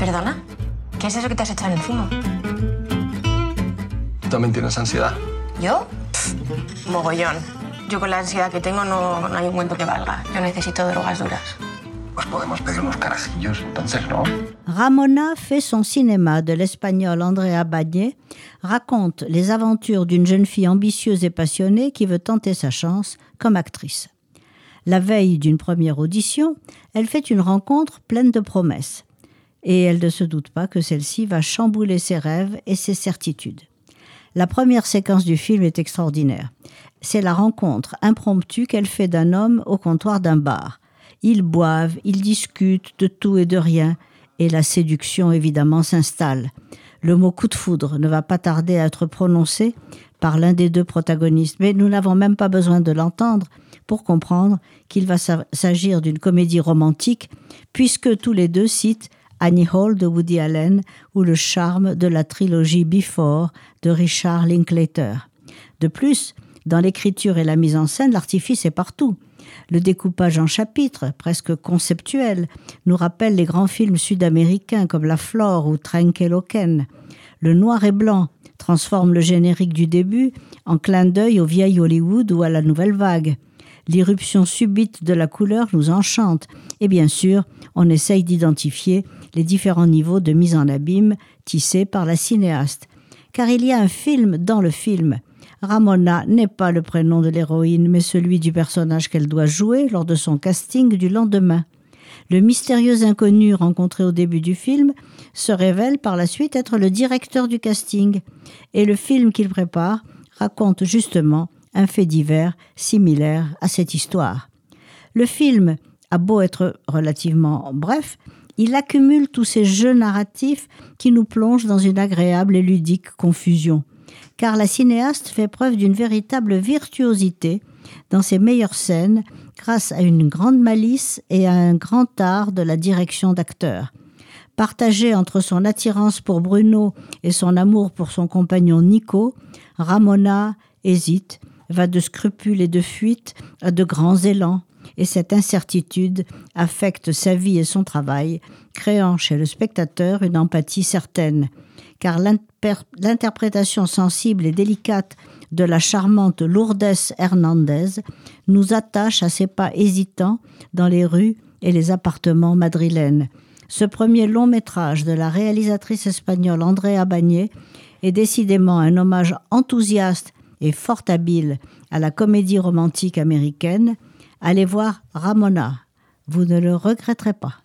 Perdona, ¿qué es eso que te has echado en el fumo? ¿Tú también tienes ansiedad? ¿Yo? Pff, mogollón. Yo con la ansiedad que tengo no, no hay un cuento que valga. Yo necesito drogas duras. Pues podemos pedir unos carajillos, entonces, ¿no? Ramona fait son cinéma de l'espagnol Andrea Bagné, raconte les aventures d'une jeune fille ambitieuse et passionnée qui veut tenter sa chance comme actrice. La veille d'une première audition, elle fait une rencontre pleine de promesses. Et elle ne se doute pas que celle-ci va chambouler ses rêves et ses certitudes. La première séquence du film est extraordinaire. C'est la rencontre impromptue qu'elle fait d'un homme au comptoir d'un bar. Ils boivent, ils discutent de tout et de rien, et la séduction évidemment s'installe. Le mot coup de foudre ne va pas tarder à être prononcé par l'un des deux protagonistes, mais nous n'avons même pas besoin de l'entendre pour comprendre qu'il va s'agir d'une comédie romantique, puisque tous les deux citent Annie Hall de Woody Allen ou le charme de la trilogie Before de Richard Linklater. De plus, dans l'écriture et la mise en scène, l'artifice est partout. Le découpage en chapitres, presque conceptuel, nous rappelle les grands films sud-américains comme La Flore ou Trenkeloken. Le noir et blanc transforme le générique du début en clin d'œil au vieil Hollywood ou à la nouvelle vague. L'irruption subite de la couleur nous enchante et bien sûr, on essaye d'identifier les différents niveaux de mise en abîme tissés par la cinéaste. Car il y a un film dans le film. Ramona n'est pas le prénom de l'héroïne, mais celui du personnage qu'elle doit jouer lors de son casting du lendemain. Le mystérieux inconnu rencontré au début du film se révèle par la suite être le directeur du casting, et le film qu'il prépare raconte justement un fait divers similaire à cette histoire. Le film a beau être relativement bref, il accumule tous ces jeux narratifs qui nous plongent dans une agréable et ludique confusion. Car la cinéaste fait preuve d'une véritable virtuosité dans ses meilleures scènes grâce à une grande malice et à un grand art de la direction d'acteur. Partagé entre son attirance pour Bruno et son amour pour son compagnon Nico, Ramona hésite, va de scrupules et de fuite à de grands élans, et cette incertitude affecte sa vie et son travail, créant chez le spectateur une empathie certaine, car l'interprétation sensible et délicate de la charmante Lourdes Hernandez nous attache à ses pas hésitants dans les rues et les appartements madrilènes. Ce premier long métrage de la réalisatrice espagnole Andrea Bagné est décidément un hommage enthousiaste et fort habile à la comédie romantique américaine, allez voir Ramona. Vous ne le regretterez pas.